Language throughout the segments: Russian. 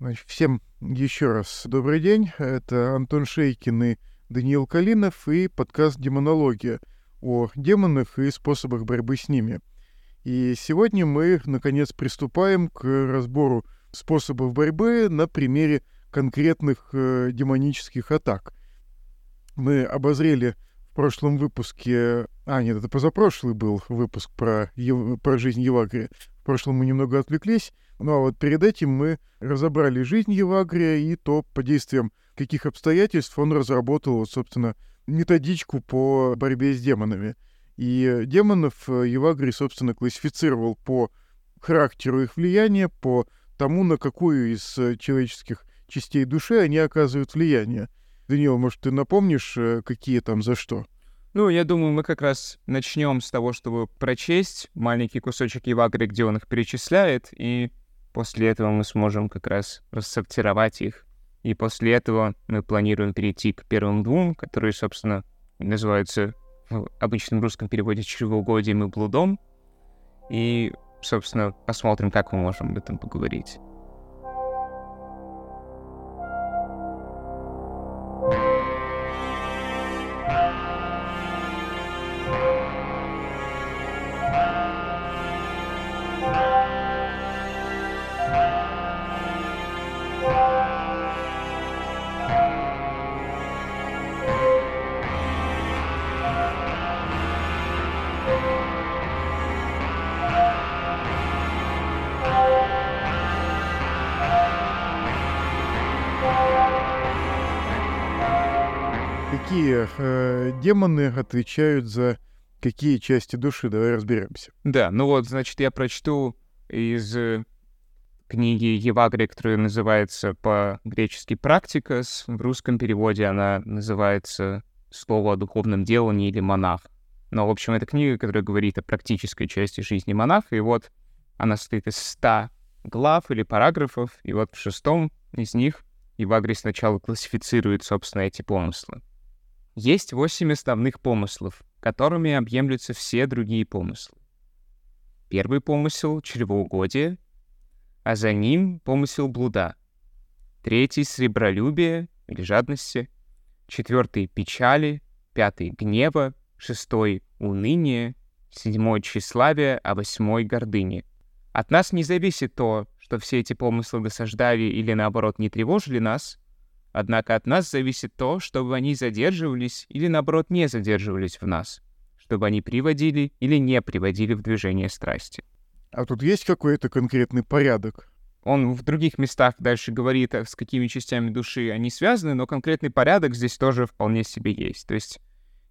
Значит, всем еще раз добрый день. Это Антон Шейкин и Даниил Калинов и подкаст «Демонология» о демонах и способах борьбы с ними. И сегодня мы, наконец, приступаем к разбору способов борьбы на примере конкретных э, демонических атак. Мы обозрели в прошлом выпуске... А, нет, это позапрошлый был выпуск про, про жизнь Евагрия. В прошлом мы немного отвлеклись. Ну а вот перед этим мы разобрали жизнь Евагрия и то, по действиям каких обстоятельств он разработал, вот, собственно, методичку по борьбе с демонами. И демонов э, Евагрий, собственно, классифицировал по характеру их влияния, по тому, на какую из э, человеческих частей души они оказывают влияние. Даниил, может, ты напомнишь, э, какие там за что? Ну, я думаю, мы как раз начнем с того, чтобы прочесть маленький кусочек Евагрия, где он их перечисляет, и после этого мы сможем как раз рассортировать их. И после этого мы планируем перейти к первым двум, которые, собственно, называются в обычном русском переводе «чревоугодием» и «блудом». И, собственно, посмотрим, как мы можем об этом поговорить. Какие э, демоны отвечают за какие части души? Давай разберемся. Да, ну вот, значит, я прочту из э, книги Евагрия, которая называется по-гречески «Практикас». В русском переводе она называется «Слово о духовном делании» или «Монах». Но, в общем, это книга, которая говорит о практической части жизни монаха, и вот она состоит из ста глав или параграфов, и вот в шестом из них Евагрий сначала классифицирует, собственно, эти помыслы. Есть восемь основных помыслов, которыми объемлются все другие помыслы. Первый помысел — чревоугодие, а за ним помысел блуда. Третий — сребролюбие или жадности. Четвертый — печали. Пятый — гнева. Шестой — уныние. Седьмой — тщеславие, а восьмой — гордыни. От нас не зависит то, что все эти помыслы досаждали или, наоборот, не тревожили нас — Однако от нас зависит то, чтобы они задерживались или, наоборот, не задерживались в нас, чтобы они приводили или не приводили в движение страсти. А тут есть какой-то конкретный порядок? Он в других местах дальше говорит, с какими частями души они связаны, но конкретный порядок здесь тоже вполне себе есть. То есть,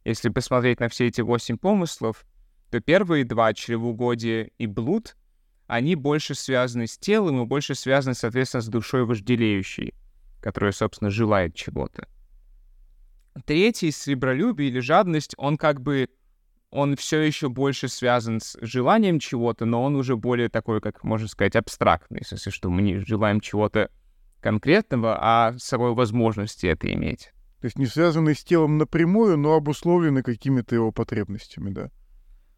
если посмотреть на все эти восемь помыслов, то первые два, чревоугодие и блуд, они больше связаны с телом и больше связаны, соответственно, с душой вожделеющей которая, собственно, желает чего-то. Третий, сребролюбие или жадность, он как бы, он все еще больше связан с желанием чего-то, но он уже более такой, как можно сказать, абстрактный, в смысле, что мы не желаем чего-то конкретного, а с собой возможности это иметь. То есть не связанный с телом напрямую, но обусловлены какими-то его потребностями, да.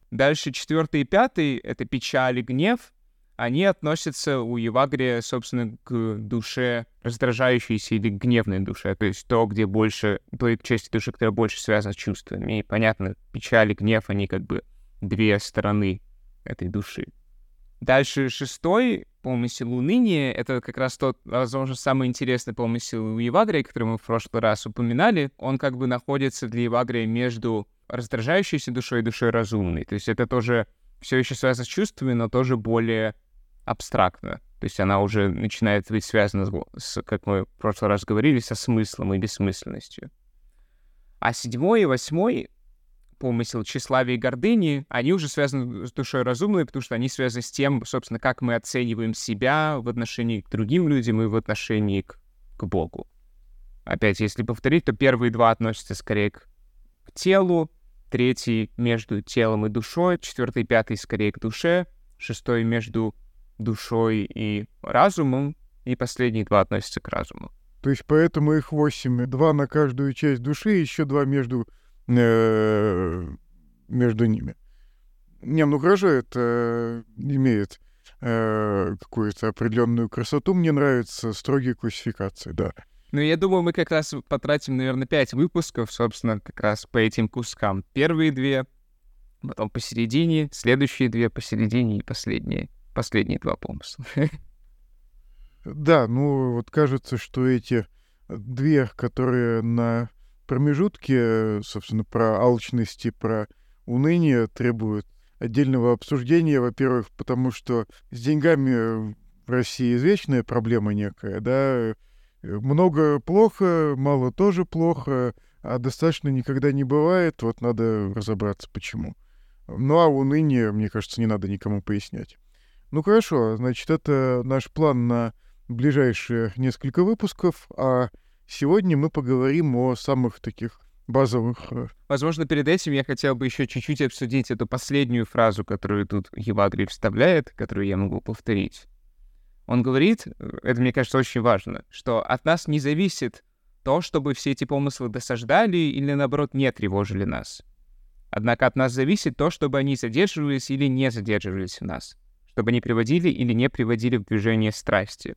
Дальше четвертый и пятый — это печаль и гнев они относятся у Евагрия, собственно, к душе раздражающейся или гневной душе, то есть то, где больше, той части души, которая больше связана с чувствами. И понятно, печаль и гнев, они как бы две стороны этой души. Дальше шестой помысел уныния — это как раз тот, возможно, самый интересный помысел у Евагрия, который мы в прошлый раз упоминали. Он как бы находится для Евагрия между раздражающейся душой и душой разумной. То есть это тоже все еще связано с чувствами, но тоже более абстрактно. То есть она уже начинает быть связана, с, как мы в прошлый раз говорили, со смыслом и бессмысленностью. А седьмой и восьмой помысел тщеславия и гордыни, они уже связаны с душой разумной, потому что они связаны с тем, собственно, как мы оцениваем себя в отношении к другим людям и в отношении к, к Богу. Опять, если повторить, то первые два относятся скорее к, к телу, третий между телом и душой, четвертый и пятый скорее к душе, шестой между душой и разумом, и последние два относятся к разуму. То есть поэтому их восемь, два на каждую часть души, еще два между, э, между ними. Не, ну хорошо, это имеет э, какую-то определенную красоту. Мне нравятся строгие классификации, да. Ну, я думаю, мы как раз потратим, наверное, пять выпусков, собственно, как раз по этим кускам. Первые две, потом посередине, следующие две посередине и последние, последние два помысла. Да, ну вот кажется, что эти две, которые на промежутке, собственно, про алчность и про уныние требуют отдельного обсуждения, во-первых, потому что с деньгами в России извечная проблема некая, да, много плохо, мало тоже плохо, а достаточно никогда не бывает, вот надо разобраться, почему. Ну, а уныние, мне кажется, не надо никому пояснять. Ну, хорошо, значит, это наш план на ближайшие несколько выпусков, а сегодня мы поговорим о самых таких базовых... Э, Возможно, перед этим я хотел бы еще чуть-чуть обсудить эту последнюю фразу, которую тут Евагрий вставляет, которую я могу повторить. Он говорит, э, это, мне кажется, очень важно, что от нас не зависит то, чтобы все эти помыслы досаждали или, наоборот, не тревожили нас. Однако от нас зависит то, чтобы они задерживались или не задерживались в нас, чтобы они приводили или не приводили в движение страсти.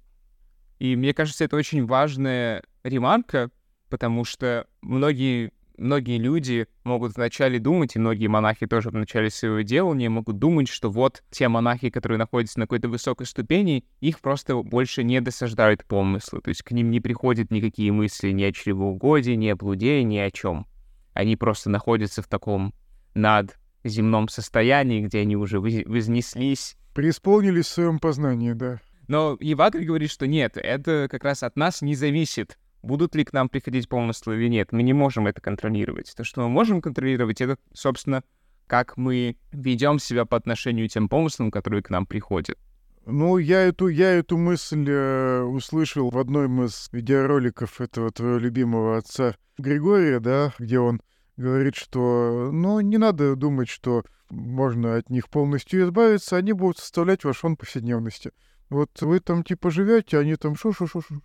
И мне кажется, это очень важная ремарка, потому что многие многие люди могут вначале думать, и многие монахи тоже в начале своего делания могут думать, что вот те монахи, которые находятся на какой-то высокой ступени, их просто больше не досаждают помыслы, то есть к ним не приходят никакие мысли ни о чревоугодии, ни о блуде, ни о чем. Они просто находятся в таком над земном состоянии, где они уже вознеслись. Преисполнились в своем познании, да. Но Евагрий говорит, что нет, это как раз от нас не зависит будут ли к нам приходить помыслы или нет. Мы не можем это контролировать. То, что мы можем контролировать, это, собственно, как мы ведем себя по отношению к тем помыслам, которые к нам приходят. Ну, я эту, я эту мысль э, услышал в одном из видеороликов этого твоего любимого отца Григория, да, где он говорит, что, ну, не надо думать, что можно от них полностью избавиться, они будут составлять ваш фон повседневности. Вот вы там типа живете, они там шу-шу-шу-шу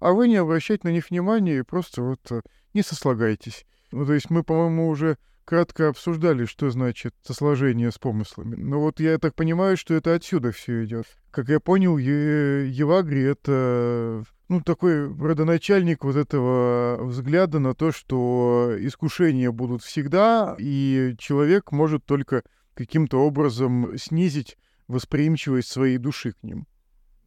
а вы не обращайте на них внимания и просто вот э, не сослагайтесь. Ну, то есть мы, по-моему, уже кратко обсуждали, что значит сосложение с помыслами. Но вот я так понимаю, что это отсюда все идет. Как я понял, Евагри — это ну, такой родоначальник вот этого взгляда на то, что искушения будут всегда, и человек может только каким-то образом снизить восприимчивость своей души к ним.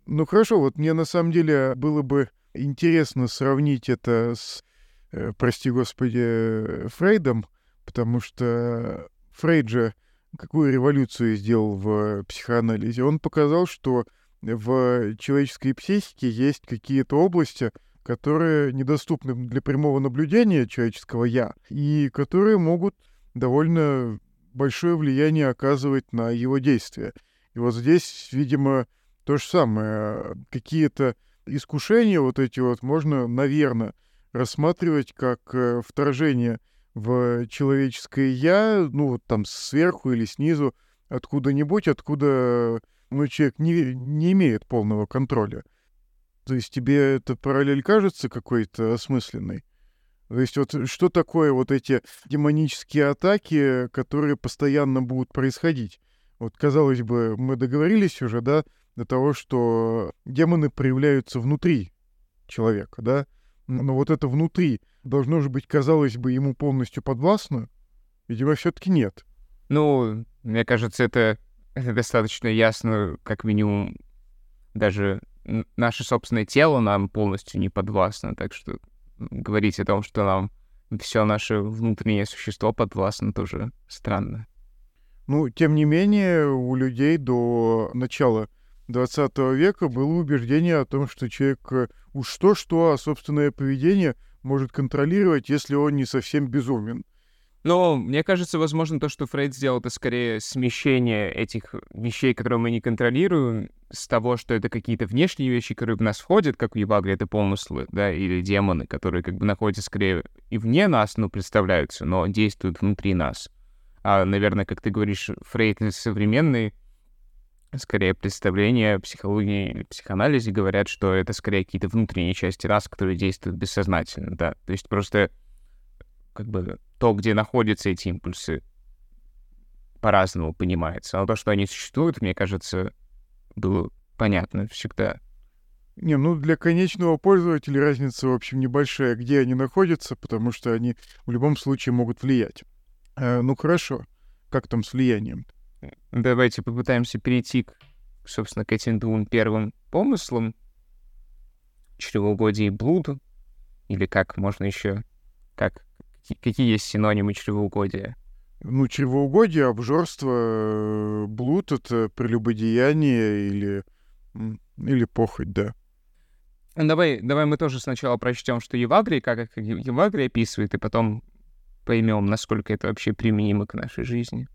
Ну хорошо, вот мне на самом деле было бы интересно сравнить это с, э, прости господи, Фрейдом, потому что Фрейд же какую революцию сделал в психоанализе? Он показал, что в человеческой психике есть какие-то области, которые недоступны для прямого наблюдения человеческого «я», и которые могут довольно большое влияние оказывать на его действия. И вот здесь, видимо, то же самое. Какие-то искушения вот эти вот можно, наверное, рассматривать как э, вторжение в человеческое «я», ну, вот там сверху или снизу, откуда-нибудь, откуда ну, человек не, не имеет полного контроля. То есть тебе эта параллель кажется какой-то осмысленной? То есть вот что такое вот эти демонические атаки, которые постоянно будут происходить? Вот, казалось бы, мы договорились уже, да, до того, что демоны проявляются внутри человека, да, но вот это внутри должно же быть, казалось бы, ему полностью подвластно, видимо, все-таки нет. Ну, мне кажется, это, это достаточно ясно, как минимум, даже наше собственное тело нам полностью не подвластно, так что говорить о том, что нам все наше внутреннее существо подвластно, тоже странно. Ну, тем не менее, у людей до начала 20 века было убеждение о том, что человек э, уж то-что, а собственное поведение может контролировать, если он не совсем безумен. Но мне кажется, возможно, то, что Фрейд сделал, это скорее смещение этих вещей, которые мы не контролируем, с того, что это какие-то внешние вещи, которые в нас входят, как в Евагре, это помыслы, да, или демоны, которые как бы находятся скорее и вне нас, ну, представляются, но действуют внутри нас. А, наверное, как ты говоришь, Фрейд современный скорее представления психологии психоанализе говорят, что это скорее какие-то внутренние части нас, которые действуют бессознательно, да. То есть просто как бы то, где находятся эти импульсы, по-разному понимается. Но то, что они существуют, мне кажется, было понятно всегда. Не, ну для конечного пользователя разница, в общем, небольшая, где они находятся, потому что они в любом случае могут влиять. Э, ну хорошо, как там с влиянием? Давайте попытаемся перейти, к, собственно, к этим двум первым помыслам. Чревоугодие и блуд, или как можно еще, как, какие есть синонимы чревоугодия? Ну, чревоугодие, обжорство, э, блуд — это прелюбодеяние или, или похоть, да. Давай, давай мы тоже сначала прочтем, что Евагрий, как их Евагрий описывает, и потом поймем, насколько это вообще применимо к нашей жизни.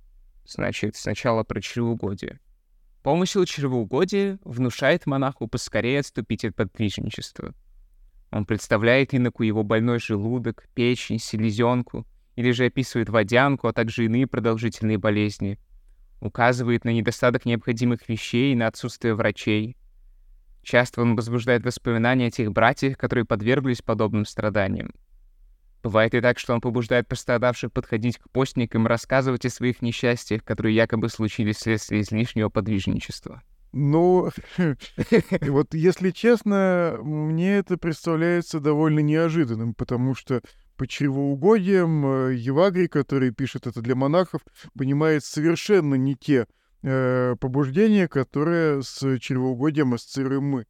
Значит, сначала про чревоугодие. Помысел чревоугодия внушает монаху поскорее отступить от подвижничества. Он представляет иноку его больной желудок, печень, селезенку, или же описывает водянку, а также иные продолжительные болезни. Указывает на недостаток необходимых вещей и на отсутствие врачей. Часто он возбуждает воспоминания о тех братьях, которые подверглись подобным страданиям. Бывает и так, что он побуждает пострадавших подходить к постникам и рассказывать о своих несчастьях, которые якобы случились вследствие излишнего подвижничества. Ну, вот если честно, мне это представляется довольно неожиданным, потому что по чревоугодиям э, Евагрий, который пишет это для монахов, понимает совершенно не те э, побуждения, которые с чревоугодием ассоциируем мы.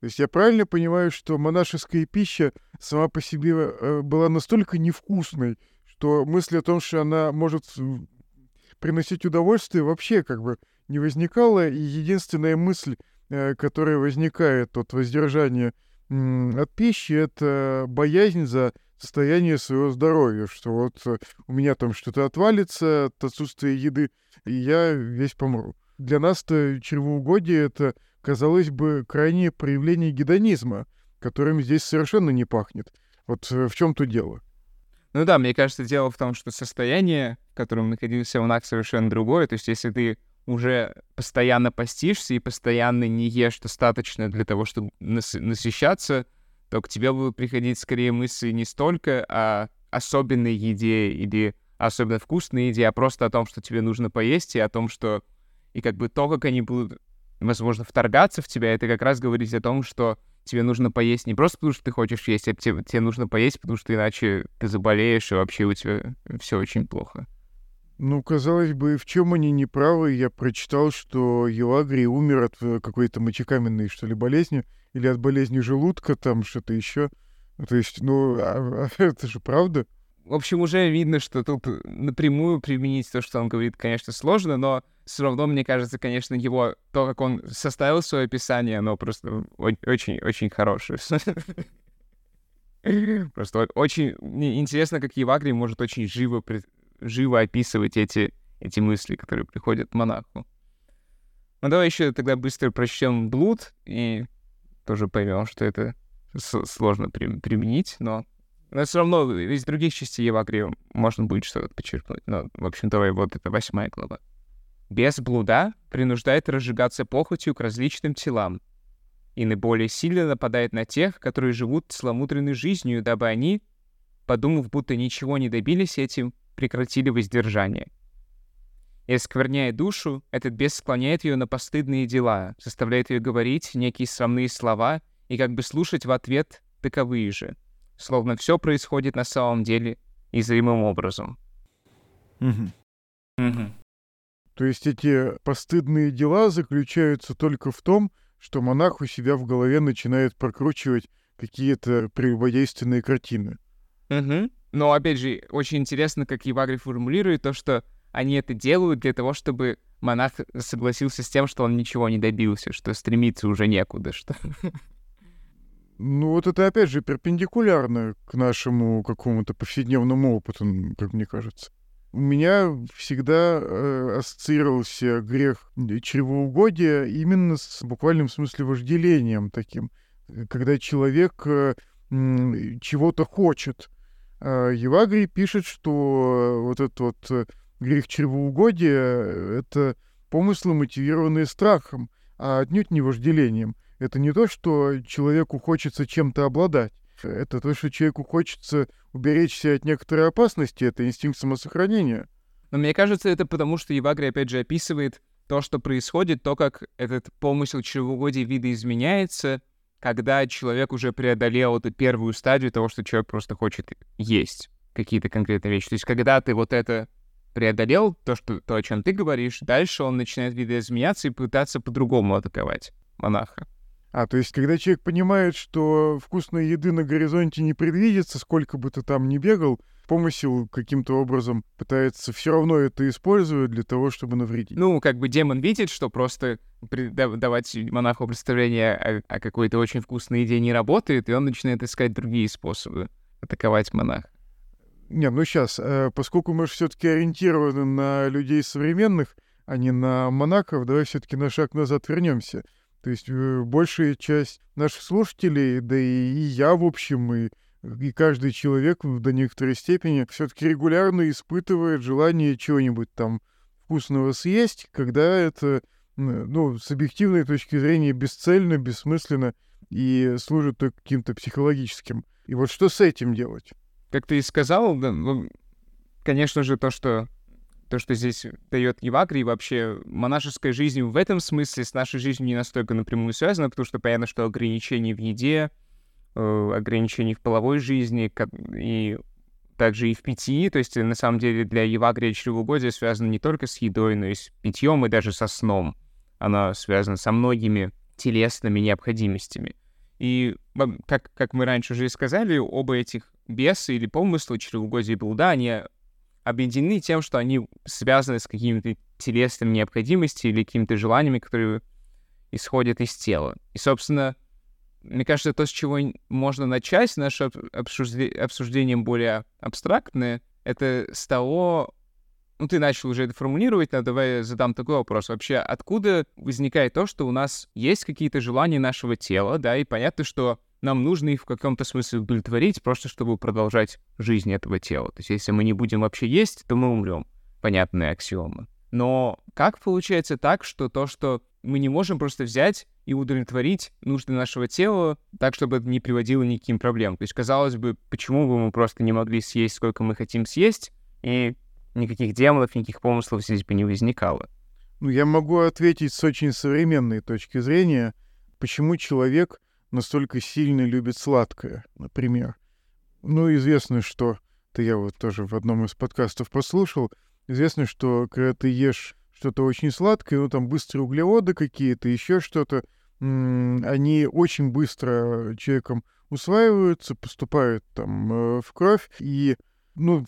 То есть я правильно понимаю, что монашеская пища сама по себе э, была настолько невкусной, что мысль о том, что она может приносить удовольствие, вообще как бы не возникала, и единственная мысль, э, которая возникает от воздержания от пищи, это боязнь за состояние своего здоровья, что вот э, у меня там что-то отвалится от отсутствия еды, и я весь помру. Для нас-то чревоугодие — это, казалось бы, крайнее проявление гедонизма, которым здесь совершенно не пахнет. Вот э, в чем тут дело? Ну да, мне кажется, дело в том, что состояние, в котором находился монах, совершенно другое. То есть если ты уже постоянно постишься и постоянно не ешь достаточно для того, чтобы нас насыщаться, то к тебе будут приходить скорее мысли не столько о особенной еде или особенно вкусной еде, а просто о том, что тебе нужно поесть, и о том, что... И как бы то, как они будут, возможно, вторгаться в тебя, это как раз говорить о том, что тебе нужно поесть не просто потому, что ты хочешь есть, а тебе, тебе нужно поесть, потому что иначе ты заболеешь, и вообще у тебя все очень плохо. Ну, казалось бы, в чем они не правы? Я прочитал, что Елагрий умер от э, какой-то мочекаменной, что ли, болезни, или от болезни желудка, там что-то еще. То есть, ну, а, а, это же правда. В общем, уже видно, что тут напрямую применить то, что он говорит, конечно, сложно, но все равно, мне кажется, конечно, его, то, как он составил свое описание, оно просто очень-очень хорошее. Просто очень интересно, как Евагрий может очень живо живо описывать эти, эти мысли, которые приходят монаху. Ну, давай еще тогда быстро прочтем блуд и тоже поймем, что это сложно при применить, но... Но все равно из других частей Евагрия можно будет что-то подчеркнуть. Но, в общем, давай вот это восьмая глава. Без блуда принуждает разжигаться похотью к различным телам, и наиболее сильно нападает на тех, которые живут целомудренной жизнью, дабы они, подумав, будто ничего не добились этим, прекратили воздержание. И скверняя душу, этот бес склоняет ее на постыдные дела, заставляет ее говорить некие срамные слова и как бы слушать в ответ таковые же, словно все происходит на самом деле и зримым образом. Угу. Угу. То есть эти постыдные дела заключаются только в том, что монах у себя в голове начинает прокручивать какие-то прелюбодейственные картины. Угу. Но, опять же, очень интересно, как Евагрий формулирует то, что они это делают для того, чтобы монах согласился с тем, что он ничего не добился, что стремиться уже некуда, что... Ну вот это, опять же, перпендикулярно к нашему какому-то повседневному опыту, как мне кажется. У меня всегда э, ассоциировался грех чревоугодия именно с буквальным смысле вожделением таким, когда человек э, чего-то хочет, Евагрий пишет, что вот этот вот э, грех чревоугодия — это помыслы, мотивированные страхом, а отнюдь не вожделением. Это не то, что человеку хочется чем-то обладать. Это то, что человеку хочется уберечься от некоторой опасности. Это инстинкт самосохранения. Но мне кажется, это потому, что Евагрий, опять же, описывает то, что происходит, то, как этот помысел чревоугодия видоизменяется, когда человек уже преодолел эту первую стадию того, что человек просто хочет есть какие-то конкретные вещи. То есть, когда ты вот это преодолел, то, что, то, о чем ты говоришь, дальше он начинает видоизменяться и пытаться по-другому атаковать монаха. А, то есть, когда человек понимает, что вкусной еды на горизонте не предвидится, сколько бы ты там ни бегал, помысел каким-то образом пытается все равно это использовать для того, чтобы навредить. Ну, как бы демон видит, что просто давать монаху представление о, о какой-то очень вкусной еде не работает, и он начинает искать другие способы атаковать монаха. Не, ну сейчас, э, поскольку мы все-таки ориентированы на людей современных, а не на монахов, давай все-таки на шаг назад вернемся. То есть э, большая часть наших слушателей, да и я, в общем, и, и каждый человек до некоторой степени все-таки регулярно испытывает желание чего-нибудь там вкусного съесть, когда это, ну, с объективной точки зрения, бесцельно, бессмысленно и служит только каким-то психологическим. И вот что с этим делать? Как ты и сказал, да, ну, конечно же, то, что то, что здесь дает Евагри, вообще монашеская жизнь в этом смысле с нашей жизнью не настолько напрямую связана, потому что понятно, что ограничения в еде, э, ограничения в половой жизни и также и в питье, то есть на самом деле для Евагрия чревоугодие связано не только с едой, но и с питьем, и даже со сном. Она связана со многими телесными необходимостями. И как, как мы раньше уже и сказали, оба этих беса или помысла, чревоугодия и блуда, они объединены тем, что они связаны с какими-то телесными необходимостями или какими-то желаниями, которые исходят из тела. И, собственно, мне кажется, то, с чего можно начать наше обсуждение, обсуждение более абстрактное, это с того, ну, ты начал уже это формулировать, но давай я задам такой вопрос. Вообще, откуда возникает то, что у нас есть какие-то желания нашего тела, да, и понятно, что нам нужно их в каком-то смысле удовлетворить, просто чтобы продолжать жизнь этого тела. То есть если мы не будем вообще есть, то мы умрем. Понятная аксиома. Но как получается так, что то, что мы не можем просто взять и удовлетворить нужды нашего тела так, чтобы это не приводило ни к каким проблемам? То есть, казалось бы, почему бы мы просто не могли съесть, сколько мы хотим съесть, и никаких демонов, никаких помыслов здесь бы не возникало? Ну, я могу ответить с очень современной точки зрения, почему человек настолько сильно любит сладкое, например. Ну, известно, что... Это я вот тоже в одном из подкастов послушал. Известно, что когда ты ешь что-то очень сладкое, ну, там быстрые углеводы какие-то, еще что-то, они очень быстро человеком усваиваются, поступают там э, в кровь, и ну,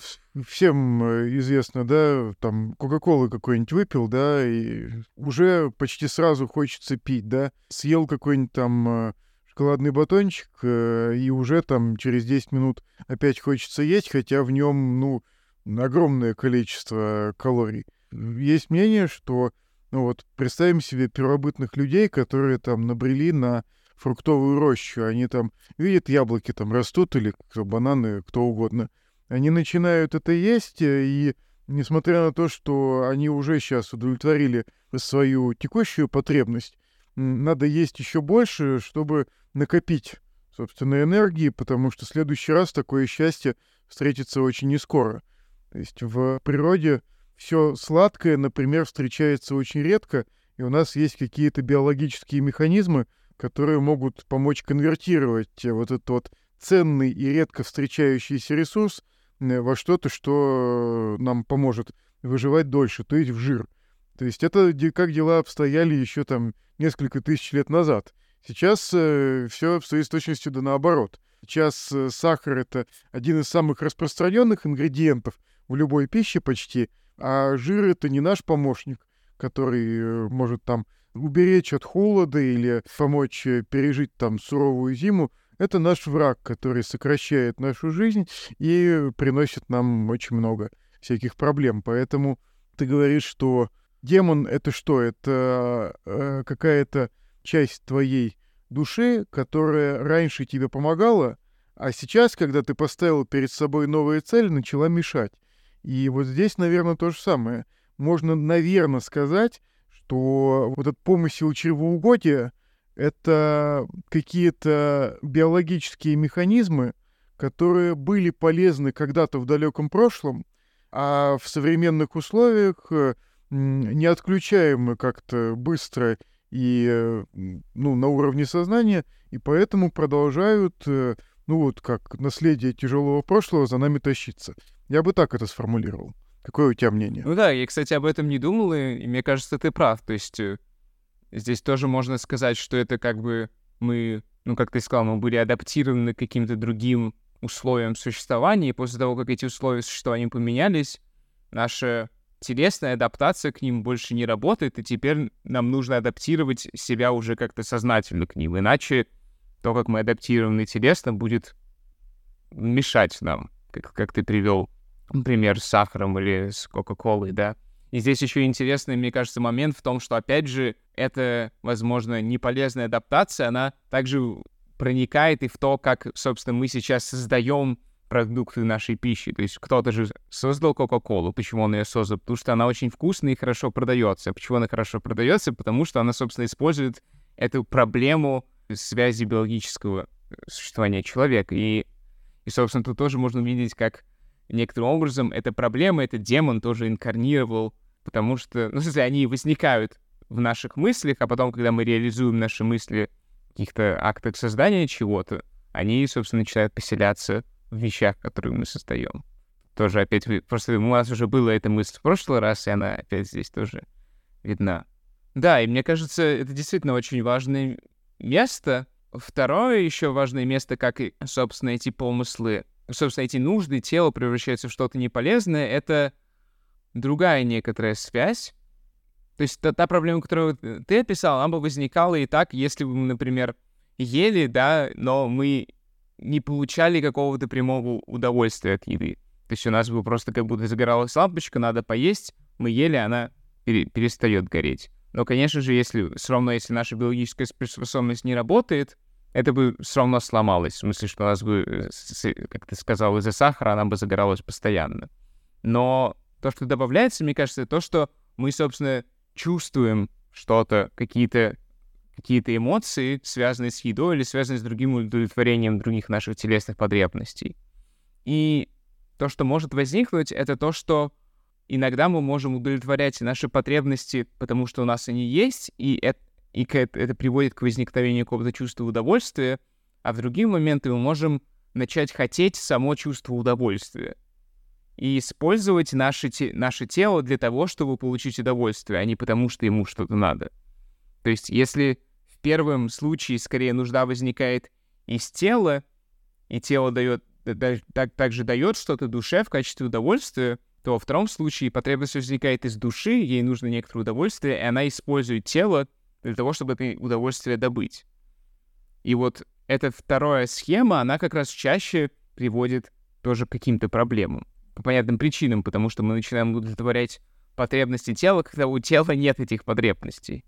всем э, известно, да, там, Кока-Колы какой-нибудь выпил, да, и уже почти сразу хочется пить, да, съел какой-нибудь там э, шоколадный батончик, и уже там через 10 минут опять хочется есть, хотя в нем, ну, огромное количество калорий. Есть мнение, что, ну вот, представим себе первобытных людей, которые там набрели на фруктовую рощу, они там видят, яблоки там растут или бананы, кто угодно. Они начинают это есть, и несмотря на то, что они уже сейчас удовлетворили свою текущую потребность, надо есть еще больше, чтобы накопить, собственно, энергии, потому что в следующий раз такое счастье встретится очень не скоро. То есть в природе все сладкое, например, встречается очень редко, и у нас есть какие-то биологические механизмы, которые могут помочь конвертировать вот этот вот ценный и редко встречающийся ресурс э, во что-то, что нам поможет выживать дольше, то есть в жир. То есть это как дела обстояли еще там несколько тысяч лет назад. Сейчас э, все обстоит с точностью да наоборот. Сейчас э, сахар — это один из самых распространенных ингредиентов в любой пище почти, а жир — это не наш помощник, который э, может там уберечь от холода или помочь э, пережить там суровую зиму. Это наш враг, который сокращает нашу жизнь и приносит нам очень много всяких проблем. Поэтому ты говоришь, что демон — это что? Это э, какая-то часть твоей души, которая раньше тебе помогала, а сейчас, когда ты поставил перед собой новые цели, начала мешать. И вот здесь, наверное, то же самое. Можно, наверное, сказать, что вот этот помысел чревоугодия — это какие-то биологические механизмы, которые были полезны когда-то в далеком прошлом, а в современных условиях э, не отключаемы как-то быстро и, э, ну, на уровне сознания, и поэтому продолжают, э, ну, вот как наследие тяжелого прошлого за нами тащиться. Я бы так это сформулировал. Какое у тебя мнение? Ну да, я, кстати, об этом не думал, и, и мне кажется, ты прав. То есть э, здесь тоже можно сказать, что это как бы мы, ну, как ты сказал, мы были адаптированы к каким-то другим условиям существования, и после того, как эти условия существования поменялись, наша телесная адаптация к ним больше не работает, и теперь нам нужно адаптировать себя уже как-то сознательно к ним. Иначе то, как мы адаптированы телесно, будет мешать нам, как, как ты привел например, с сахаром или с Кока-Колой, да. И здесь еще интересный, мне кажется, момент в том, что, опять же, эта, возможно, неполезная адаптация, она также проникает и в то, как, собственно, мы сейчас создаем продукты нашей пищи. То есть кто-то же создал Кока-Колу. Почему он ее создал? Потому что она очень вкусная и хорошо продается. Почему она хорошо продается? Потому что она, собственно, использует эту проблему связи биологического существования человека. И, и собственно, тут тоже можно увидеть, как некоторым образом эта проблема, этот демон тоже инкарнировал, потому что, ну, в смысле, они возникают в наших мыслях, а потом, когда мы реализуем наши мысли в каких-то актах создания чего-то, они, собственно, начинают поселяться в вещах, которые мы создаем. Тоже опять, просто у нас уже была эта мысль в прошлый раз, и она опять здесь тоже видна. Да, и мне кажется, это действительно очень важное место. Второе еще важное место, как и, собственно, эти помыслы, собственно, эти нужды тела превращаются в что-то неполезное, это другая некоторая связь. То есть та, та проблема, которую ты описал, она бы возникала и так, если бы мы, например, ели, да, но мы не получали какого-то прямого удовольствия от еды. То есть у нас бы просто как будто загоралась лампочка, надо поесть, мы ели, она пере- перестает гореть. Но, конечно же, если все равно, если наша биологическая способность не работает, это бы все равно сломалось. В смысле, что у нас бы, э, как ты сказал, из-за сахара она бы загоралась постоянно. Но то, что добавляется, мне кажется, то, что мы, собственно, чувствуем что-то, какие-то какие-то эмоции, связанные с едой или связанные с другим удовлетворением других наших телесных потребностей. И то, что может возникнуть, это то, что иногда мы можем удовлетворять наши потребности, потому что у нас они есть, и это, и это приводит к возникновению какого-то чувства удовольствия, а в другие моменты мы можем начать хотеть само чувство удовольствия и использовать наше, те, наше тело для того, чтобы получить удовольствие, а не потому, что ему что-то надо. То есть, если в первом случае скорее нужда возникает из тела, и тело дает, так, также дает что-то душе в качестве удовольствия, то во втором случае потребность возникает из души, ей нужно некоторое удовольствие, и она использует тело для того, чтобы это удовольствие добыть. И вот эта вторая схема, она как раз чаще приводит тоже к каким-то проблемам. По понятным причинам, потому что мы начинаем удовлетворять потребности тела, когда у тела нет этих потребностей.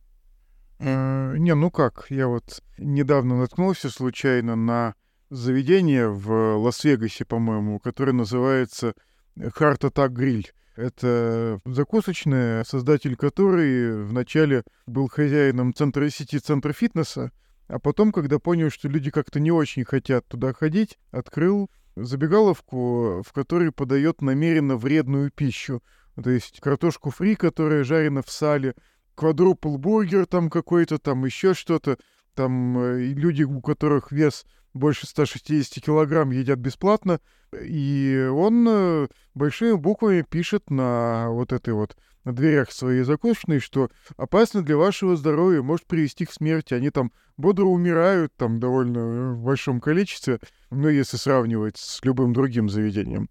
Э, не, ну как, я вот недавно наткнулся случайно на заведение в Лас-Вегасе, по-моему, которое называется Heart Attack Grill. Это закусочная, создатель которой вначале был хозяином центра сети центра фитнеса, а потом, когда понял, что люди как-то не очень хотят туда ходить, открыл забегаловку, в которой подает намеренно вредную пищу. То есть картошку фри, которая жарена в сале, квадрупл бургер там какой-то, там еще что-то. Там э, люди, у которых вес больше 160 килограмм едят бесплатно, и он э, большими буквами пишет на вот этой вот на дверях своей закусочной, что опасно для вашего здоровья, может привести к смерти. Они там бодро умирают там довольно э, в большом количестве, ну, если сравнивать с любым другим заведением.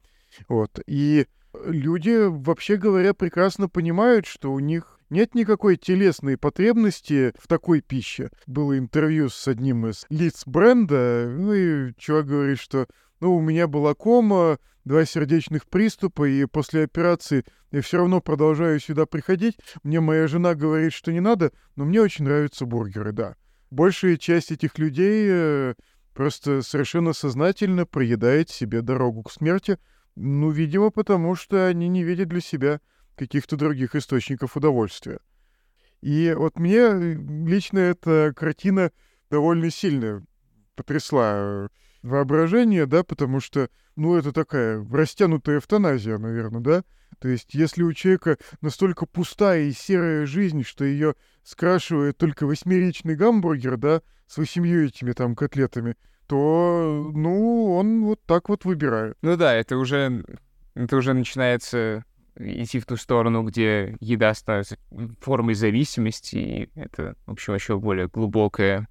Вот. И люди, вообще говоря, прекрасно понимают, что у них нет никакой телесной потребности в такой пище. Было интервью с одним из лиц бренда, ну и чувак говорит, что ну, у меня была кома, два сердечных приступа, и после операции я все равно продолжаю сюда приходить. Мне моя жена говорит, что не надо, но мне очень нравятся бургеры, да. Большая часть этих людей э, просто совершенно сознательно проедает себе дорогу к смерти, ну, видимо, потому что они не видят для себя каких-то других источников удовольствия. И вот мне э, лично эта картина довольно сильно потрясла. воображение, да, потому что, ну, это такая растянутая эвтаназия, наверное, да? То есть, если у человека настолько пустая и серая жизнь, что ее скрашивает только восьмеричный гамбургер, да, с восемью этими там котлетами, то, ну, он вот так вот выбирает. Ну да, это уже, это уже начинается идти в ту сторону, где еда становится формой зависимости, и это, в общем, еще более глубокая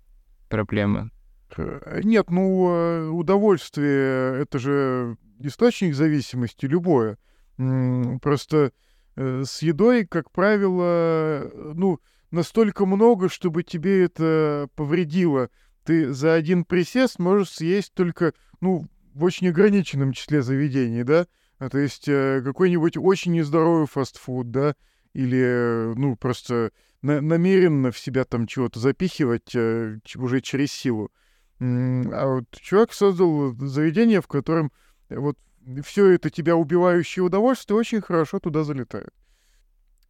проблема. Э, нет, ну, э, удовольствие — это же источник зависимости любое. Просто э, с едой, как правило, ну, настолько много, чтобы тебе это повредило. Ты за один присест можешь съесть только, ну, в очень ограниченном числе заведений, да? А, то есть э, какой-нибудь очень нездоровый фастфуд, да, или, ну, просто на намеренно в себя там чего-то запихивать э, уже через силу. А вот чувак создал заведение, в котором вот все это тебя убивающее удовольствие очень хорошо туда залетает.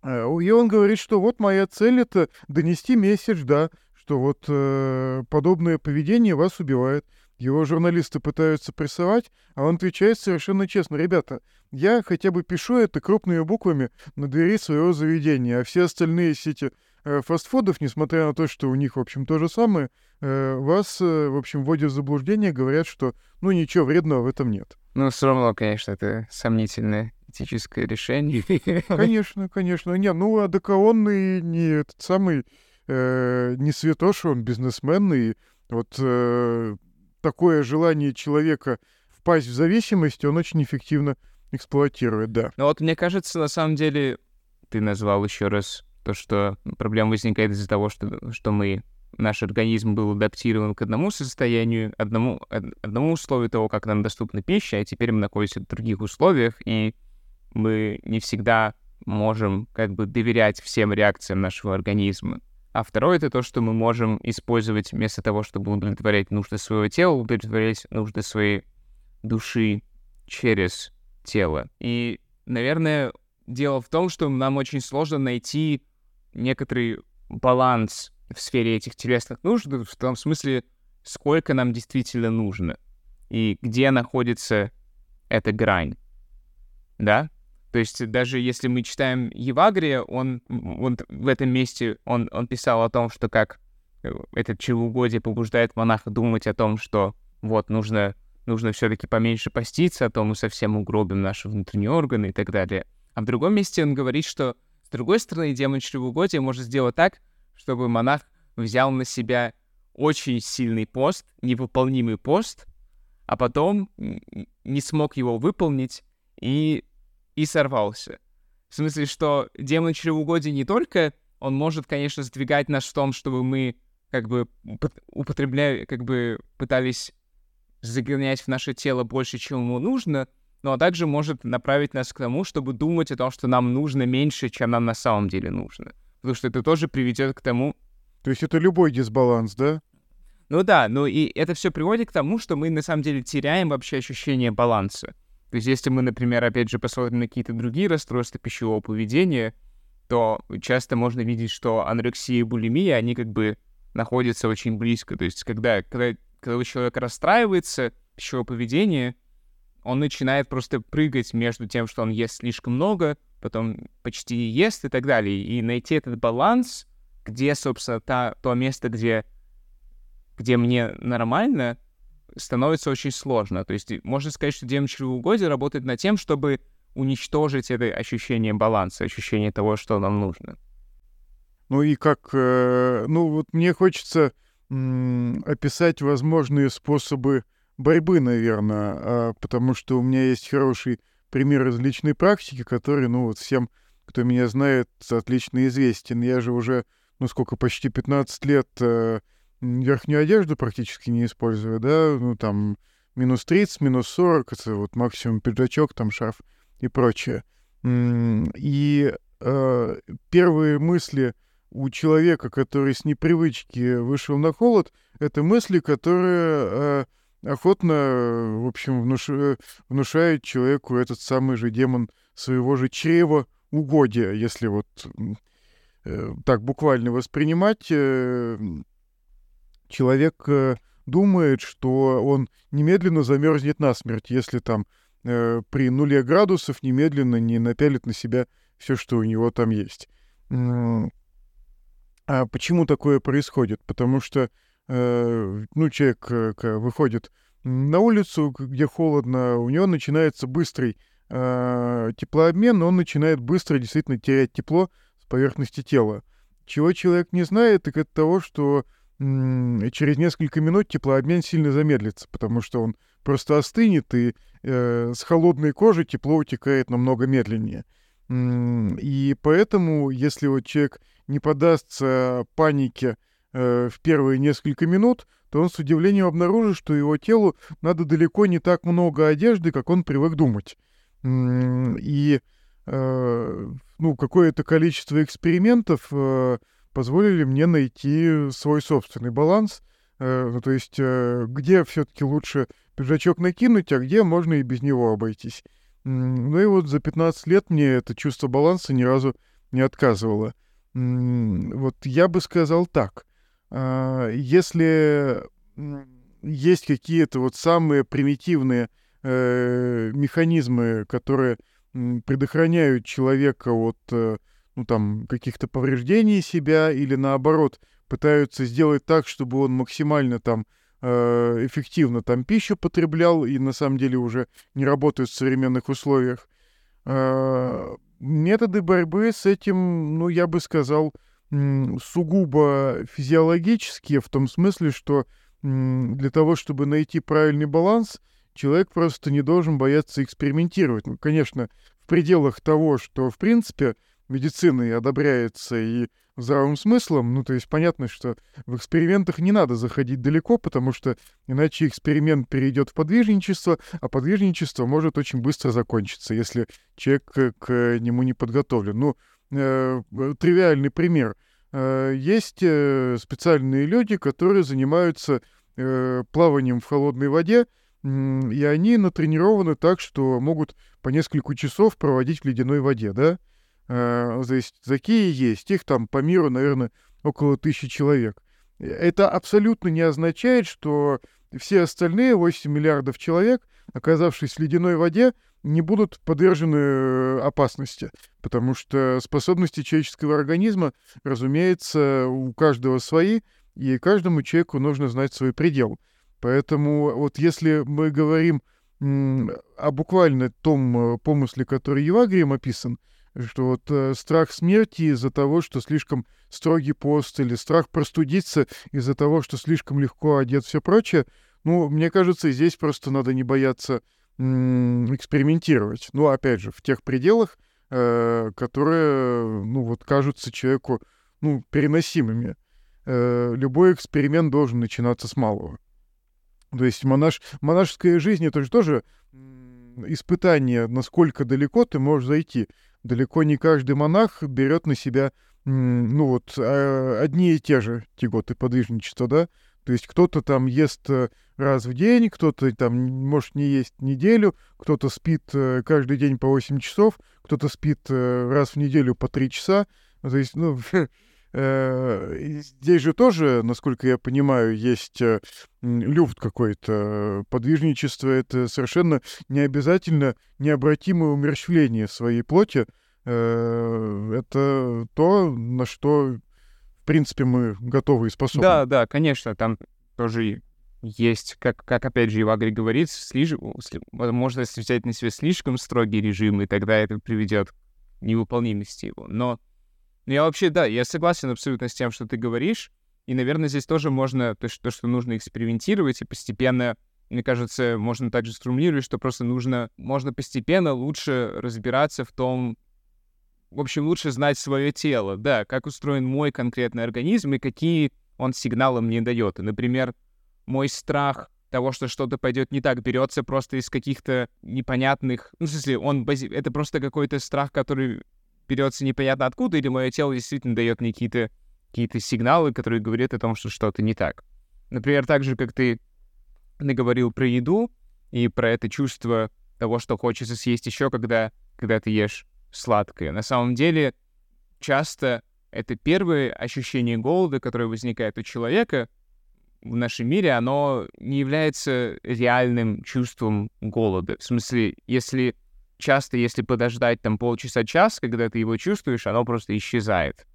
А, и он говорит, что вот моя цель это донести месседж, да, что вот э, подобное поведение вас убивает. Его журналисты пытаются прессовать, а он отвечает совершенно честно. Ребята, я хотя бы пишу это крупными буквами на двери своего заведения, а все остальные сети э, фастфудов, несмотря на то, что у них, в общем, то же самое, э, вас, э, в общем, вводят в заблуждение, говорят, что, ну, ничего вредного в этом нет. Ну, все равно, конечно, это сомнительное этическое решение. Конечно, конечно. Не, ну, а Адекаонный не этот самый, э, не святош, он бизнесмен, и вот э, такое желание человека впасть в зависимость, он очень эффективно эксплуатирует, да. Ну вот мне кажется, на самом деле, ты назвал еще раз то, что проблема возникает из-за того, что, что мы, наш организм был адаптирован к одному состоянию, одному, одному условию того, как нам доступна пища, а теперь мы находимся в других условиях, и мы не всегда можем как бы доверять всем реакциям нашего организма. А второе — это то, что мы можем использовать вместо того, чтобы удовлетворять нужды своего тела, удовлетворять нужды своей души через тело. И, наверное, дело в том, что нам очень сложно найти некоторый баланс в сфере этих телесных нужд, в том смысле, сколько нам действительно нужно и где находится эта грань. Да? То есть даже если мы читаем Евагрия, он, он в этом месте он, он писал о том, что как э, этот чревоугодие побуждает монаха думать о том, что вот нужно, нужно все-таки поменьше поститься, а то мы совсем угробим наши внутренние органы и так далее. А в другом месте он говорит, что с другой стороны демон чревоугодия может сделать так, чтобы монах взял на себя очень сильный пост, невыполнимый пост, а потом не смог его выполнить и и сорвался. В смысле, что демон чревоугодия не только он может, конечно, сдвигать нас в том, чтобы мы как бы употребляли, как бы пытались загонять в наше тело больше, чем ему нужно, но также может направить нас к тому, чтобы думать о том, что нам нужно меньше, чем нам на самом деле нужно. Потому что это тоже приведет к тому... То есть это любой дисбаланс, да? Ну да, ну и это все приводит к тому, что мы на самом деле теряем вообще ощущение баланса. То есть если мы, например, опять же, посмотрим на какие-то другие расстройства пищевого поведения, то часто можно видеть, что анорексия и булимия, они как бы находятся очень близко. То есть когда, когда, когда человек расстраивается, пищевое поведение, он начинает просто прыгать между тем, что он ест слишком много, потом почти не ест и так далее. И найти этот баланс, где, собственно, та, то место, где, где мне нормально, становится очень сложно. То есть можно сказать, что демон чревоугодия работает над тем, чтобы уничтожить это ощущение баланса, ощущение того, что нам нужно. Ну и как, э, ну вот мне хочется описать возможные способы борьбы, наверное, а, потому что у меня есть хороший пример из личной практики, который, ну вот всем, кто меня знает, отлично известен. Я же уже, ну сколько, почти 15 лет э, верхнюю одежду практически не использую, да, ну там минус 30, минус 40, это вот максимум пиджачок, там шарф и прочее. И э, первые мысли у человека, который с непривычки вышел на холод, это мысли, которые э, охотно, в общем, внуш... внушают человеку этот самый же демон своего же чрева угодия, если вот э, так буквально воспринимать. Э, человек, э, думает, что он немедленно замерзнет насмерть, если там э, при нуле градусов немедленно не напялит на себя все, что у него там есть. А почему такое происходит? Потому что э, ну, человек э, выходит на улицу, где холодно, у него начинается быстрый э, теплообмен, он начинает быстро действительно терять тепло с поверхности тела. Чего человек не знает, так это того, что через несколько минут теплообмен сильно замедлится, потому что он просто остынет, и э, с холодной кожи тепло утекает намного медленнее. И поэтому, если вот человек не подастся панике э, в первые несколько минут, то он с удивлением обнаружит, что его телу надо далеко не так много одежды, как он привык думать. И э, ну, какое-то количество экспериментов э, позволили мне найти свой собственный баланс. Э, ну, то есть, э, где все-таки лучше пиджачок накинуть, а где можно и без него обойтись. Ну и вот за 15 лет мне это чувство баланса ни разу не отказывало. Вот я бы сказал так. А, если есть какие-то вот самые примитивные э, механизмы, которые предохраняют человека от ну, там, каких-то повреждений себя или наоборот пытаются сделать так, чтобы он максимально там э, эффективно там пищу потреблял и на самом деле уже не работают в современных условиях. Методы борьбы с этим, ну, я бы сказал, сугубо физиологические, в том смысле, что для того, чтобы найти правильный баланс, человек просто не должен бояться экспериментировать. Ну, конечно, в пределах того, что, в принципе, медициной одобряется и здравым смыслом, ну, то есть понятно, что в экспериментах не надо заходить далеко, потому что иначе эксперимент перейдет в подвижничество, а подвижничество может очень быстро закончиться, если человек к, нему не подготовлен. Ну, Э, тривиальный пример. Э, есть э, специальные люди, которые занимаются плаванием в холодной воде, и они натренированы так, что могут по несколько часов проводить в ледяной воде, да? Есть такие есть, их там по миру, наверное, около тысячи человек. Это абсолютно не означает, что все остальные 8 миллиардов человек, оказавшись в ледяной воде, не будут подвержены э, опасности, потому что способности человеческого организма, разумеется, у каждого свои, и каждому человеку нужно знать свой предел. Поэтому вот если мы говорим о буквально том э, помысле, который Евагрием описан, что вот э, страх смерти из-за того, что слишком строгий пост, или страх простудиться из-за того, что слишком легко одет, все прочее, ну, мне кажется, здесь просто надо не бояться экспериментировать. Ну, опять же, в тех пределах, э, которые, ну, вот кажутся человеку, ну, переносимыми. Э, любой эксперимент должен начинаться с малого. То есть монаш, монашеская жизнь — это же тоже испытание, насколько далеко ты можешь зайти. Далеко не каждый монах берет на себя, ну вот, а, одни и те же тяготы подвижничества, да, то есть кто-то там ест э, раз в день, кто-то там может не есть неделю, кто-то спит э, каждый день по 8 часов, кто-то спит э, раз в неделю по 3 часа. То есть, ну, здесь же тоже, насколько я понимаю, есть люфт какой-то. Подвижничество — это совершенно не обязательно необратимое умерщвление своей плоти. Это то, на что в принципе, мы готовы и способны. Да, да, конечно, там тоже есть, как, как опять же Ивагри говорит, слиж... можно взять на себя слишком строгий режим, и тогда это приведет к невыполнимости его. Но я вообще, да, я согласен абсолютно с тем, что ты говоришь, и, наверное, здесь тоже можно, то, что, то, что нужно экспериментировать, и постепенно, мне кажется, можно также сформулировать, что просто нужно, можно постепенно лучше разбираться в том, в общем, лучше знать свое тело, да, как устроен мой конкретный организм и какие он сигналы мне дает. И, например, мой страх того, что что-то пойдет не так, берется просто из каких-то непонятных... Ну, в смысле, он бази... это просто какой-то страх, который берется непонятно откуда, или мое тело действительно дает мне какие-то какие сигналы, которые говорят о том, что что-то не так. Например, так же, как ты наговорил про еду и про это чувство того, что хочется съесть еще, когда, когда ты ешь сладкое. На самом деле, часто это первое ощущение голода, которое возникает у человека, в нашем мире, оно не является реальным чувством голода. В смысле, если часто, если подождать там полчаса-час, когда ты его чувствуешь, оно просто исчезает.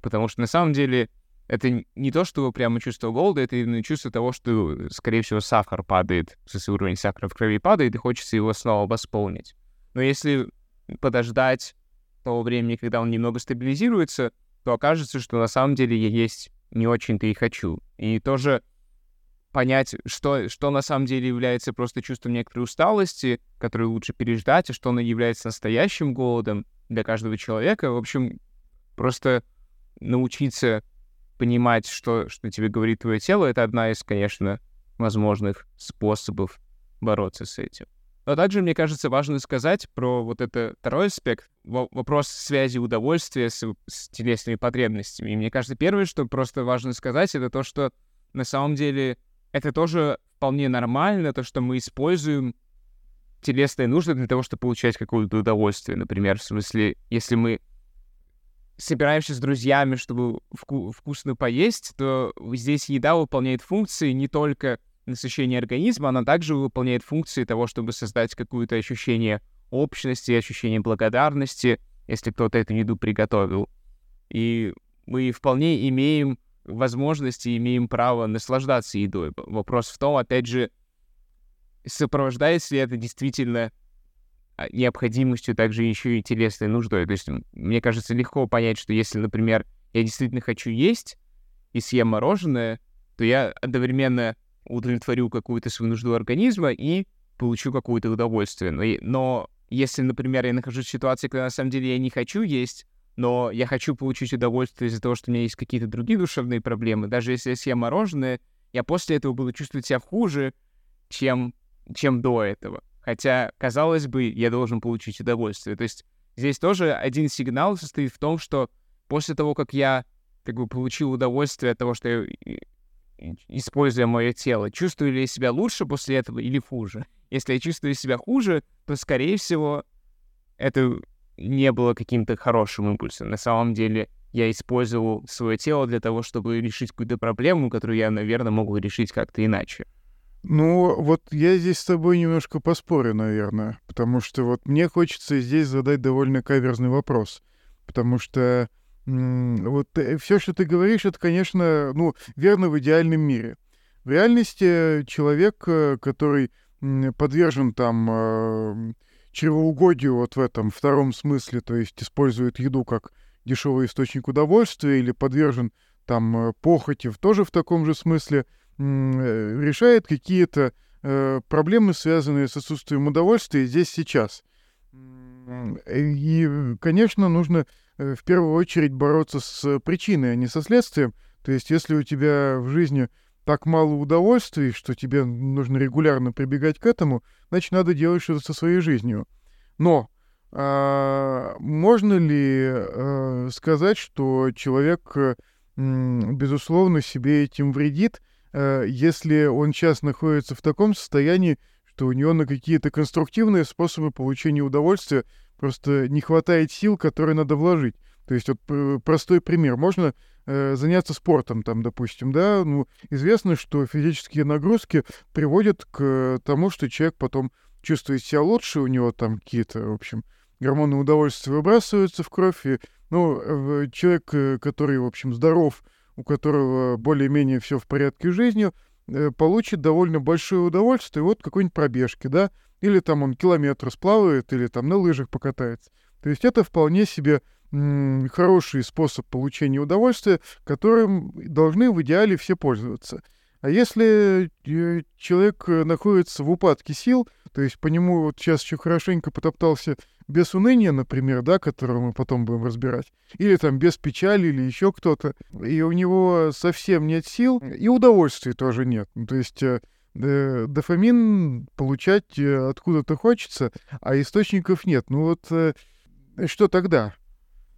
Потому что на самом деле это не то, что прямо чувство голода, это именно чувство того, что, скорее всего, сахар падает, если уровень сахара в крови падает, и хочется его снова восполнить. Но если подождать того времени, когда он немного стабилизируется, то окажется, что на самом деле я есть не очень-то и хочу. И тоже понять, что, что на самом деле является просто чувством некоторой усталости, которую лучше переждать, а что оно является настоящим голодом для каждого человека. В общем, просто научиться понимать, что, что тебе говорит твое тело, это одна из, конечно, возможных способов бороться с этим. Но также, мне кажется, важно сказать про вот это второй аспект, вопрос связи удовольствия с, с телесными потребностями. И мне кажется, первое, что просто важно сказать, это то, что на самом деле это тоже вполне нормально, то, что мы используем телесные нужды для того, чтобы получать какое-то удовольствие. Например, в смысле, если мы собираемся с друзьями, чтобы вку- вкусно поесть, то здесь еда выполняет функции не только насыщения организма, она также выполняет функции того, чтобы создать какое-то ощущение общности, ощущение благодарности, если кто-то эту еду приготовил. И мы вполне имеем возможности, имеем право наслаждаться едой. Вопрос в том, опять же, сопровождается ли это действительно а, необходимостью также еще и телесной нуждой. То есть, мне кажется, легко понять, что если, например, я действительно хочу есть и съем мороженое, то я одновременно удовлетворю какую-то свою нужду организма и получу какое-то удовольствие. Но, но если, например, я нахожусь в ситуации, когда на самом деле я не хочу есть, но я хочу получить удовольствие из-за того, что у меня есть какие-то другие душевные проблемы, даже если я съем мороженое, я после этого буду чувствовать себя хуже, чем, чем до этого. Хотя, казалось бы, я должен получить удовольствие. То есть здесь тоже один сигнал состоит в том, что после того, как я как бы получил удовольствие от того, что я используя мое тело, чувствую ли я себя лучше после этого или хуже. Если я чувствую себя хуже, то, скорее всего, это не было каким-то хорошим импульсом. На самом деле, я использовал свое тело для того, чтобы решить какую-то проблему, которую я, наверное, могу решить как-то иначе. Ну, вот я здесь с тобой немножко поспорю, наверное, потому что вот мне хочется здесь задать довольно каверзный вопрос, потому что вот э, все, что ты говоришь, это, конечно, ну, верно в идеальном мире. В реальности человек, э, который подвержен там э, чревоугодию вот в этом втором смысле, то есть использует еду как дешевый источник удовольствия или подвержен там похоти тоже в таком же смысле, решает какие-то проблемы, связанные с отсутствием удовольствия здесь сейчас. И, конечно, нужно Э, в первую очередь бороться с причиной, а не со следствием. То есть, если у тебя в жизни так мало удовольствий, что тебе нужно регулярно прибегать к этому, значит, надо делать что-то со своей жизнью. Но а, можно ли а, сказать, что человек, безусловно, себе этим вредит, а, если он сейчас находится в таком состоянии, что у него на какие-то конструктивные способы получения удовольствия Просто не хватает сил, которые надо вложить. То есть вот простой пример. Можно э, заняться спортом, там, допустим, да, ну, известно, что физические нагрузки приводят к тому, что человек потом чувствует себя лучше, у него там какие-то, в общем, гормоны удовольствия выбрасываются в кровь, и, ну, человек, э, который, в общем, здоров, у которого более-менее все в порядке с жизнью, э, получит довольно большое удовольствие вот какой-нибудь пробежки, да, или там он километр сплавает, или там на лыжах покатается. То есть это вполне себе хороший способ получения удовольствия, которым должны в идеале все пользоваться. А если э, человек находится в упадке сил, то есть по нему вот сейчас еще хорошенько потоптался без уныния, например, да, которого мы потом будем разбирать, или там без печали, или еще кто-то, и у него совсем нет сил, и удовольствия тоже нет. Ну, то есть э, э, дофамин получать э, откуда-то хочется, а источников нет. Ну вот э, что тогда?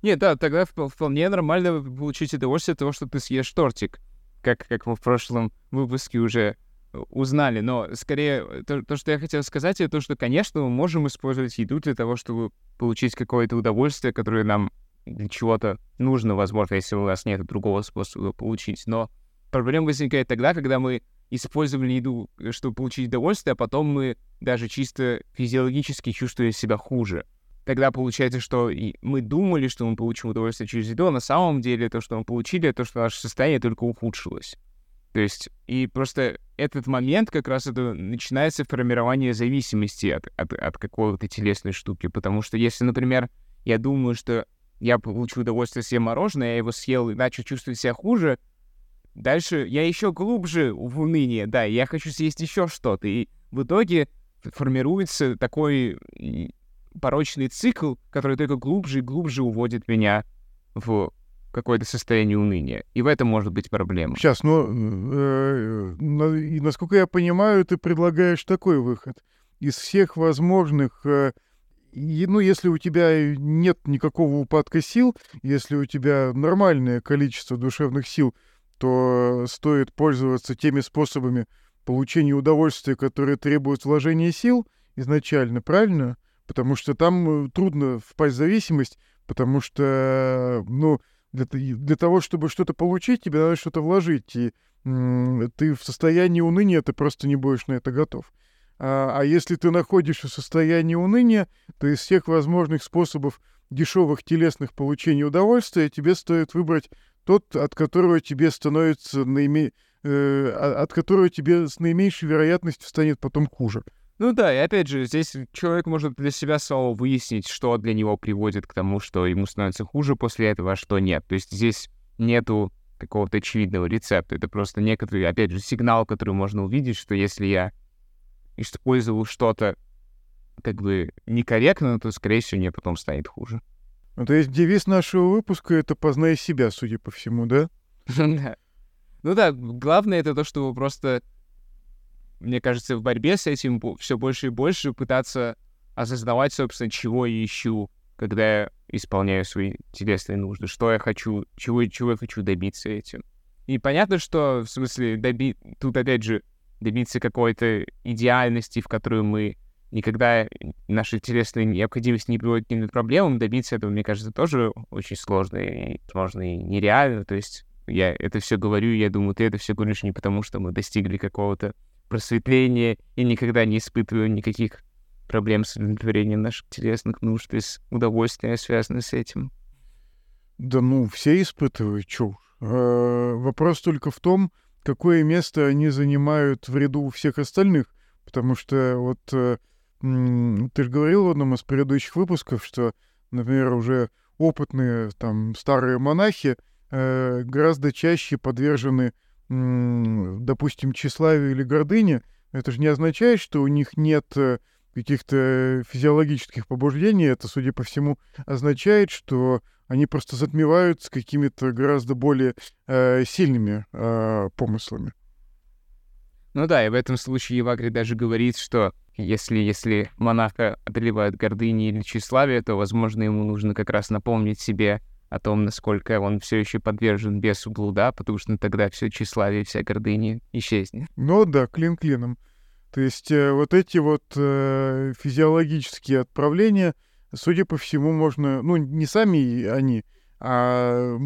Нет, да, тогда вполне нормально получить удовольствие от того, что ты съешь тортик, как, как мы в прошлом выпуске уже э, узнали. Но скорее э, то, то, что я хотел сказать, это то, что, конечно, мы можем использовать еду для того, чтобы получить какое-то удовольствие, которое нам для чего-то нужно, возможно, если у нас нет другого способа получить. Но Проблема возникает тогда, когда мы использовали еду, э, чтобы получить удовольствие, а потом мы даже чисто физиологически чувствуем себя хуже. Тогда получается, что мы думали, что мы получим удовольствие через еду, а на самом деле то, что мы получили, то, что наше состояние только ухудшилось. То есть, и просто этот момент как раз это начинается формирование зависимости от, от, от какой-то телесной штуки. Потому что если, например, я думаю, что я получу удовольствие съем мороженое, я его съел и начал чувствовать себя хуже, дальше я еще глубже в уныние, да, я хочу съесть еще что-то. И в итоге формируется такой порочный цикл, который только глубже и глубже уводит меня в какое-то состояние уныния. И в этом может быть проблема. Сейчас, ну, э, э, насколько я понимаю, ты предлагаешь такой выход. Из всех возможных, э, ну, если у тебя нет никакого упадка сил, если у тебя нормальное количество душевных сил, то стоит пользоваться теми способами получения удовольствия, которые требуют вложения сил изначально, правильно? Потому что там э, трудно впасть в зависимость, потому что, ну, для, для того, чтобы что-то получить, тебе надо что-то вложить. И ты в состоянии уныния, ты просто не будешь на это готов. А, а если ты находишься в состоянии уныния, то из всех возможных способов дешевых телесных получений удовольствия тебе стоит выбрать тот, от которого тебе становится наиме... э, от которого тебе с наименьшей вероятностью станет потом хуже. Ну да, и опять же, здесь человек может для себя самого выяснить, что для него приводит к тому, что ему становится хуже после этого, а что нет. То есть здесь нету какого-то очевидного рецепта. Это просто некоторый, опять же, сигнал, который можно увидеть, что если я использовал что-то как бы некорректно, то, скорее всего, мне потом станет хуже. Ну, то есть девиз нашего выпуска — это «познай себя», судя по всему, да? Ну да, главное это то, что вы просто мне кажется, в борьбе с этим все больше и больше пытаться осознавать, собственно, чего я ищу, когда я исполняю свои телесные нужды, что я хочу, чего, чего я хочу добиться этим. И понятно, что, в смысле, доби... тут, опять же, добиться какой-то идеальности, в которую мы никогда наши телесные необходимости не приводят к каким-то проблемам, добиться этого, мне кажется, тоже очень сложно и, возможно, и нереально. То есть я это все говорю, я думаю, ты это все говоришь не потому, что мы достигли какого-то просветления и никогда не испытываю никаких проблем с удовлетворением наших телесных нужд и с удовольствием, связанным с этим. Да ну, все испытывают, чё а, Вопрос только в том, какое место они занимают в ряду всех остальных. Потому что вот э, ты же говорил в одном из предыдущих выпусков, что, например, уже опытные там старые монахи э, гораздо чаще подвержены допустим, тщеславие или гордыне, это же не означает, что у них нет э, каких-то физиологических побуждений. Это, судя по всему, означает, что они просто затмеваются какими-то гораздо более э, сильными э, помыслами. Ну да, и в этом случае Евагри даже говорит, что если, если монаха одолевает гордыни или тщеславие, то, возможно, ему нужно как раз напомнить себе о том, насколько он все еще подвержен бесу блуда, потому что тогда все тщеславие, вся гордыня исчезнет. Ну да, клин клином. То есть э, вот эти вот э, физиологические отправления, судя по всему, можно, ну не сами они, а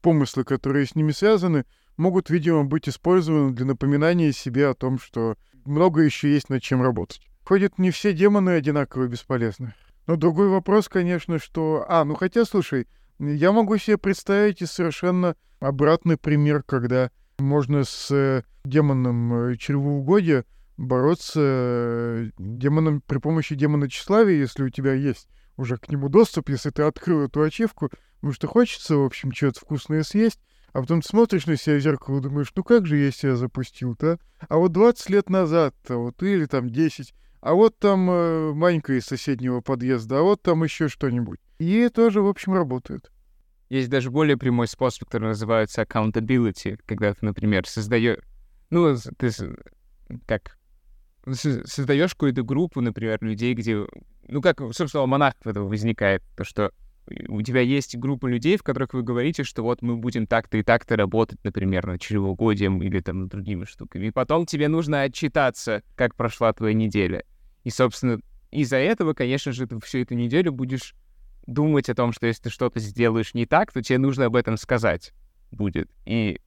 помыслы, которые с ними связаны, могут, видимо, быть использованы для напоминания себе о том, что много еще есть над чем работать. Ходят не все демоны одинаково бесполезны. Но другой вопрос, конечно, что... А, ну хотя, слушай, я могу себе представить и совершенно обратный пример, когда можно с э, демоном э, чревоугодия бороться э, демоном при помощи демона тщеславия, если у тебя есть уже к нему доступ, если ты открыл эту ачивку, потому что хочется, в общем, что-то вкусное съесть, а потом смотришь на себя в зеркало и думаешь, ну как же я себя запустил-то, а? а вот 20 лет назад-то, вот, или там 10, а вот там э, Манька из соседнего подъезда, а вот там еще что-нибудь. И тоже, в общем, работает. Есть даже более прямой способ, который называется accountability, когда ты, например, создаешь... Ну, ты как создаешь какую-то группу, например, людей, где... Ну, как, собственно, у монахов этого возникает, то, что у тебя есть группа людей, в которых вы говорите, что вот мы будем так-то и так-то работать, например, над чревоугодием или там над другими штуками. И потом тебе нужно отчитаться, как прошла твоя неделя. И, собственно, из-за этого, конечно же, ты всю эту неделю будешь думать о том, что если ты что-то сделаешь не так, то тебе нужно об этом сказать будет. И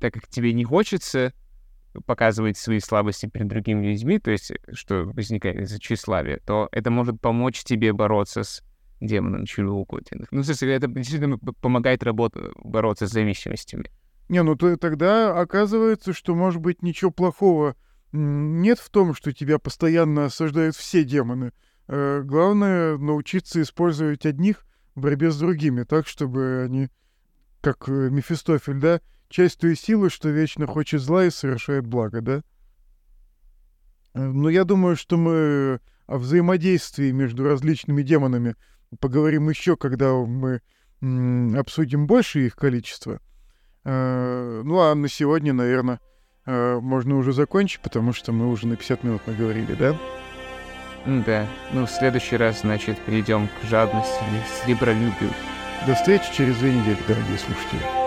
так как тебе не хочется показывать свои слабости перед другими людьми, то есть что возникает из-за тщеславия, то это может помочь тебе бороться с демоном чревоугодия. Ну, в смысле, это действительно помогает работу, бороться с зависимостями. Не, ну то тогда оказывается, что, может быть, ничего плохого нет в том, что тебя постоянно осаждают все демоны. Э, главное научиться использовать одних в борьбе с другими, так, чтобы они, как э, Мефистофель, да, часть той силы, что вечно хочет зла и совершает благо, да? Э, но я думаю, что мы о взаимодействии между различными демонами поговорим еще, когда мы обсудим больше их количество. Ну а на сегодня, наверное, можно уже закончить, потому что мы уже на 50 минут наговорили, да? Да. Ну, в следующий раз, значит, перейдем к жадности или сребролюбию. До встречи через две недели, дорогие слушатели.